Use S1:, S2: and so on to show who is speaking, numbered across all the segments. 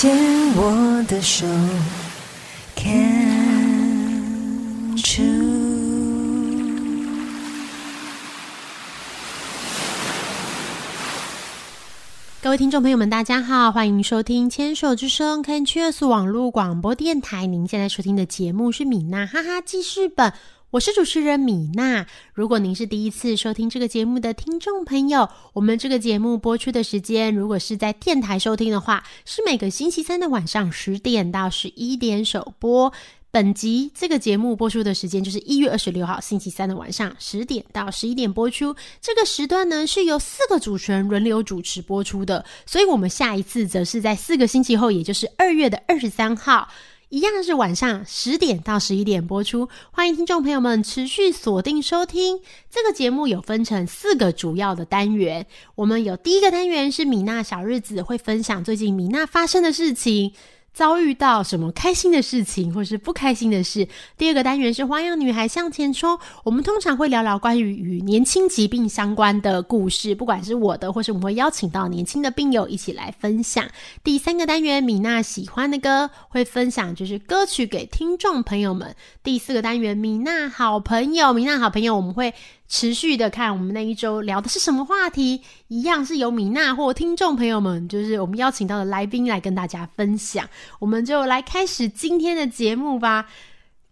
S1: 牵我的手，Can true。
S2: 各位听众朋友们，大家好，欢迎收听《牵手之声》Can Cheers 网络广播电台。您现在收听的节目是米娜哈哈记事本，我是主持人米娜。如果您是第一次收听这个节目的听众朋友，我们这个节目播出的时间，如果是在电台收听的话，是每个星期三的晚上十点到十一点首播。本集这个节目播出的时间就是一月二十六号星期三的晚上十点到十一点播出。这个时段呢是由四个主持人轮流主持播出的，所以我们下一次则是在四个星期后，也就是二月的二十三号，一样是晚上十点到十一点播出。欢迎听众朋友们持续锁定收听。这个节目有分成四个主要的单元，我们有第一个单元是米娜小日子，会分享最近米娜发生的事情。遭遇到什么开心的事情，或是不开心的事。第二个单元是花样女孩向前冲，我们通常会聊聊关于与年轻疾病相关的故事，不管是我的，或是我们会邀请到年轻的病友一起来分享。第三个单元，米娜喜欢的歌会分享，就是歌曲给听众朋友们。第四个单元，米娜好朋友，米娜好朋友，我们会。持续的看我们那一周聊的是什么话题，一样是由米娜或听众朋友们，就是我们邀请到的来宾来跟大家分享。我们就来开始今天的节目吧。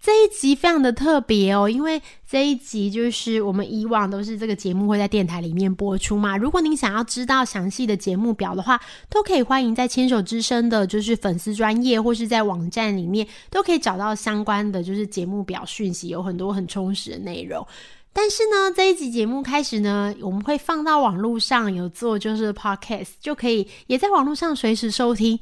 S2: 这一集非常的特别哦，因为这一集就是我们以往都是这个节目会在电台里面播出嘛。如果您想要知道详细的节目表的话，都可以欢迎在牵手之声的，就是粉丝专业或是在网站里面都可以找到相关的就是节目表讯息，有很多很充实的内容。但是呢，这一集节目开始呢，我们会放到网络上，有做就是 podcast，就可以也在网络上随时收听。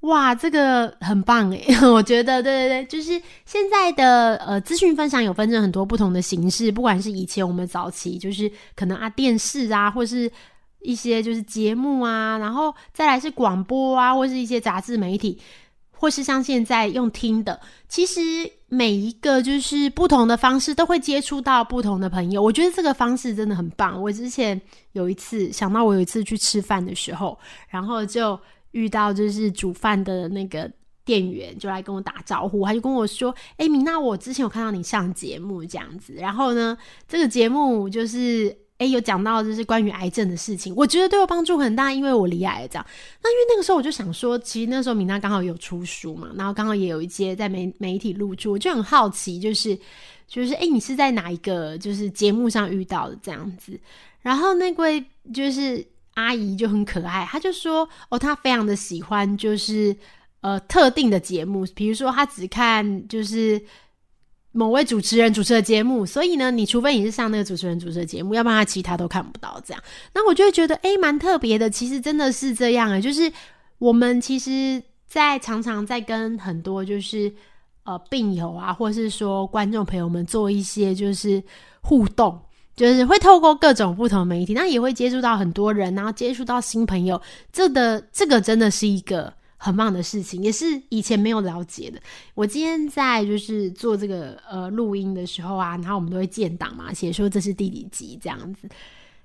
S2: 哇，这个很棒诶，我觉得，对对对，就是现在的呃资讯分享有分成很多不同的形式，不管是以前我们早期就是可能啊电视啊，或是一些就是节目啊，然后再来是广播啊，或是一些杂志媒体。或是像现在用听的，其实每一个就是不同的方式，都会接触到不同的朋友。我觉得这个方式真的很棒。我之前有一次想到，我有一次去吃饭的时候，然后就遇到就是煮饭的那个店员，就来跟我打招呼，他就跟我说：“哎，米娜，我之前有看到你上节目这样子，然后呢，这个节目就是。”哎，有讲到就是关于癌症的事情，我觉得对我帮助很大，因为我离癌这样。那因为那个时候我就想说，其实那时候米娜刚好有出书嘛，然后刚好也有一些在媒媒体露出，我就很好奇，就是就是哎，你是在哪一个就是节目上遇到的这样子？然后那位就是阿姨就很可爱，她就说哦，她非常的喜欢就是呃特定的节目，比如说她只看就是。某位主持人主持的节目，所以呢，你除非你是上那个主持人主持的节目，要不然他其他都看不到。这样，那我就会觉得，哎，蛮特别的。其实真的是这样啊，就是我们其实，在常常在跟很多就是呃病友啊，或是说观众朋友们做一些就是互动，就是会透过各种不同媒体，那也会接触到很多人，然后接触到新朋友。这的这个真的是一个。很棒的事情，也是以前没有了解的。我今天在就是做这个呃录音的时候啊，然后我们都会建档嘛，写说这是第几集这样子。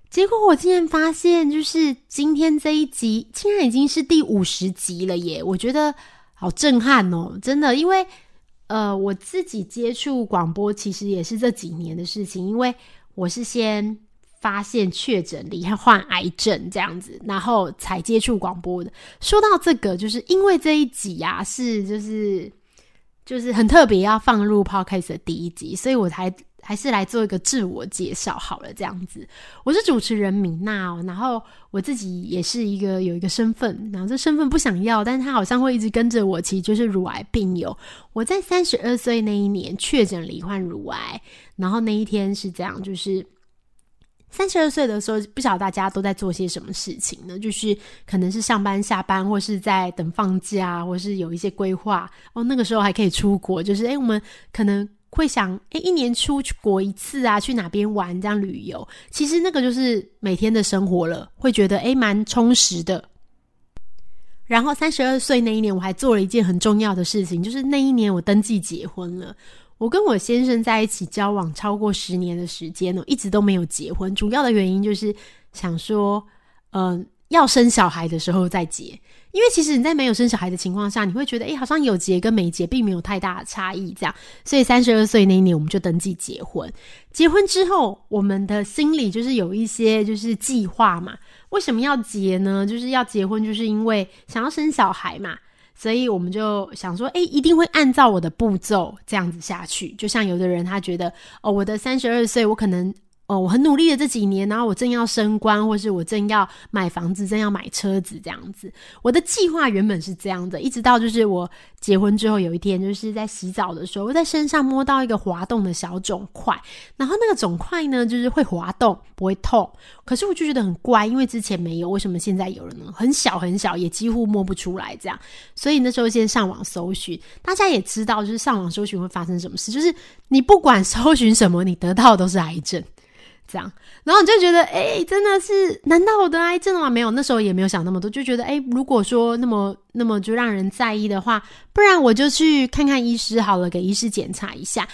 S2: 结果我竟然发现，就是今天这一集竟然已经是第五十集了耶！我觉得好震撼哦，真的，因为呃我自己接触广播其实也是这几年的事情，因为我是先。发现确诊罹患癌症这样子，然后才接触广播的。说到这个，就是因为这一集啊，是就是就是很特别，要放入 podcast 的第一集，所以我才还是来做一个自我介绍好了。这样子，我是主持人米娜哦，然后我自己也是一个有一个身份，然后这身份不想要，但是他好像会一直跟着我，其实就是乳癌病友。我在三十二岁那一年确诊罹患乳癌，然后那一天是这样，就是。三十二岁的时候，不晓得大家都在做些什么事情呢？就是可能是上班、下班，或是在等放假，或是有一些规划哦。那个时候还可以出国，就是诶，我们可能会想，诶，一年出国一次啊，去哪边玩这样旅游。其实那个就是每天的生活了，会觉得诶，蛮充实的。然后三十二岁那一年，我还做了一件很重要的事情，就是那一年我登记结婚了。我跟我先生在一起交往超过十年的时间了，一直都没有结婚。主要的原因就是想说，嗯，要生小孩的时候再结。因为其实你在没有生小孩的情况下，你会觉得，哎，好像有结跟没结并没有太大的差异，这样。所以三十二岁那一年，我们就登记结婚。结婚之后，我们的心里就是有一些就是计划嘛。为什么要结呢？就是要结婚，就是因为想要生小孩嘛。所以我们就想说，哎，一定会按照我的步骤这样子下去。就像有的人他觉得，哦，我的三十二岁，我可能。哦，我很努力的这几年，然后我正要升官，或是我正要买房子，正要买车子这样子。我的计划原本是这样的，一直到就是我结婚之后，有一天就是在洗澡的时候，我在身上摸到一个滑动的小肿块，然后那个肿块呢，就是会滑动，不会痛。可是我就觉得很怪，因为之前没有，为什么现在有了呢？很小很小，也几乎摸不出来这样。所以那时候先上网搜寻，大家也知道，就是上网搜寻会发生什么事，就是你不管搜寻什么，你得到的都是癌症。这样，然后你就觉得，哎，真的是？难道我得癌症了吗？没有，那时候也没有想那么多，就觉得，哎，如果说那么那么就让人在意的话，不然我就去看看医师好了，给医师检查一下。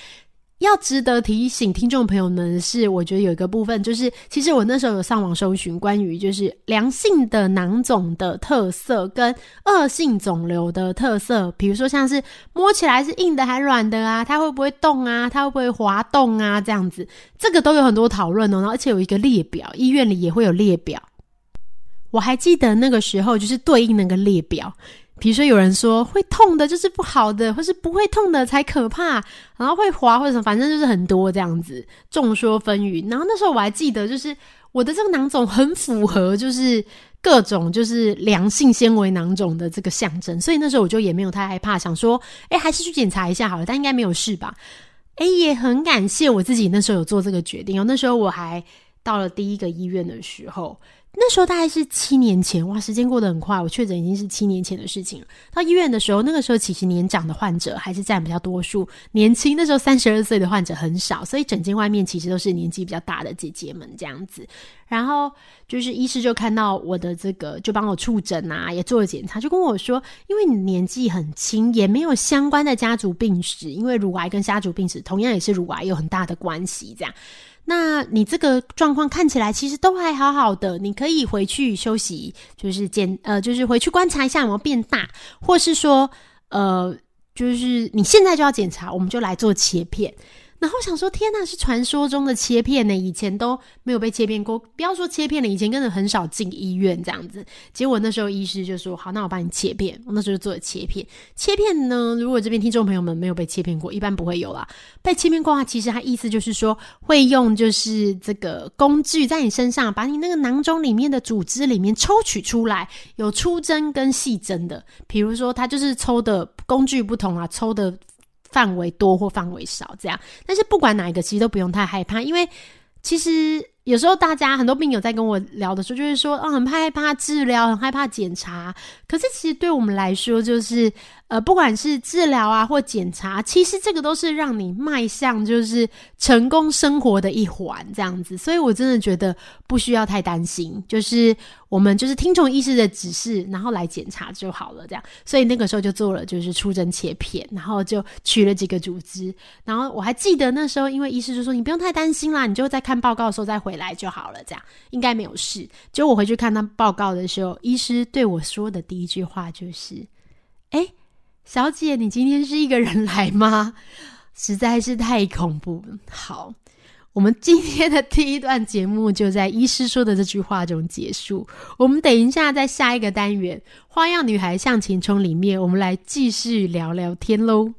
S2: 要值得提醒听众朋友们是，我觉得有一个部分就是，其实我那时候有上网搜寻关于就是良性的囊肿的特色跟恶性肿瘤的特色，比如说像是摸起来是硬的还软的啊，它会不会动啊，它会不会滑动啊，这样子，这个都有很多讨论哦，然后而且有一个列表，医院里也会有列表。我还记得那个时候就是对应那个列表。比如说，有人说会痛的就是不好的，或是不会痛的才可怕，然后会滑或者什么，反正就是很多这样子，众说纷纭。然后那时候我还记得，就是我的这个囊肿很符合，就是各种就是良性纤维囊肿的这个象征，所以那时候我就也没有太害怕，想说，哎，还是去检查一下好了，但应该没有事吧？哎，也很感谢我自己那时候有做这个决定哦。那时候我还到了第一个医院的时候。那时候大概是七年前，哇，时间过得很快。我确诊已经是七年前的事情了。到医院的时候，那个时候其实年长的患者还是占比较多数，年轻那时候三十二岁的患者很少，所以整间外面其实都是年纪比较大的姐姐们这样子。然后就是医师就看到我的这个，就帮我触诊啊，也做了检查，就跟我说，因为你年纪很轻，也没有相关的家族病史，因为乳癌跟家族病史同样也是乳癌有很大的关系，这样。那你这个状况看起来其实都还好好的，你可以回去休息，就是检呃，就是回去观察一下有没有变大，或是说呃，就是你现在就要检查，我们就来做切片。然后想说，天呐，是传说中的切片呢！以前都没有被切片过，不要说切片了，以前根本很少进医院这样子。结果那时候医师就说：“好，那我帮你切片。”我那时候就做了切片。切片呢，如果这边听众朋友们没有被切片过，一般不会有啦。被切片过的话，其实它意思就是说，会用就是这个工具在你身上，把你那个囊中里面的组织里面抽取出来，有粗针跟细针的。比如说，它就是抽的工具不同啊，抽的。范围多或范围少，这样，但是不管哪一个，其实都不用太害怕，因为其实有时候大家很多病友在跟我聊的时候，就是说，哦，很害怕治疗，很害怕检查，可是其实对我们来说，就是。呃，不管是治疗啊或检查，其实这个都是让你迈向就是成功生活的一环，这样子。所以我真的觉得不需要太担心，就是我们就是听从医师的指示，然后来检查就好了，这样。所以那个时候就做了就是出针切片，然后就取了几个组织，然后我还记得那时候，因为医师就说你不用太担心啦，你就在看报告的时候再回来就好了，这样应该没有事。结果我回去看他报告的时候，医师对我说的第一句话就是：“哎。”小姐，你今天是一个人来吗？实在是太恐怖了。好，我们今天的第一段节目就在医师说的这句话中结束。我们等一下在下一个单元《花样女孩向前冲》里面，我们来继续聊聊天喽。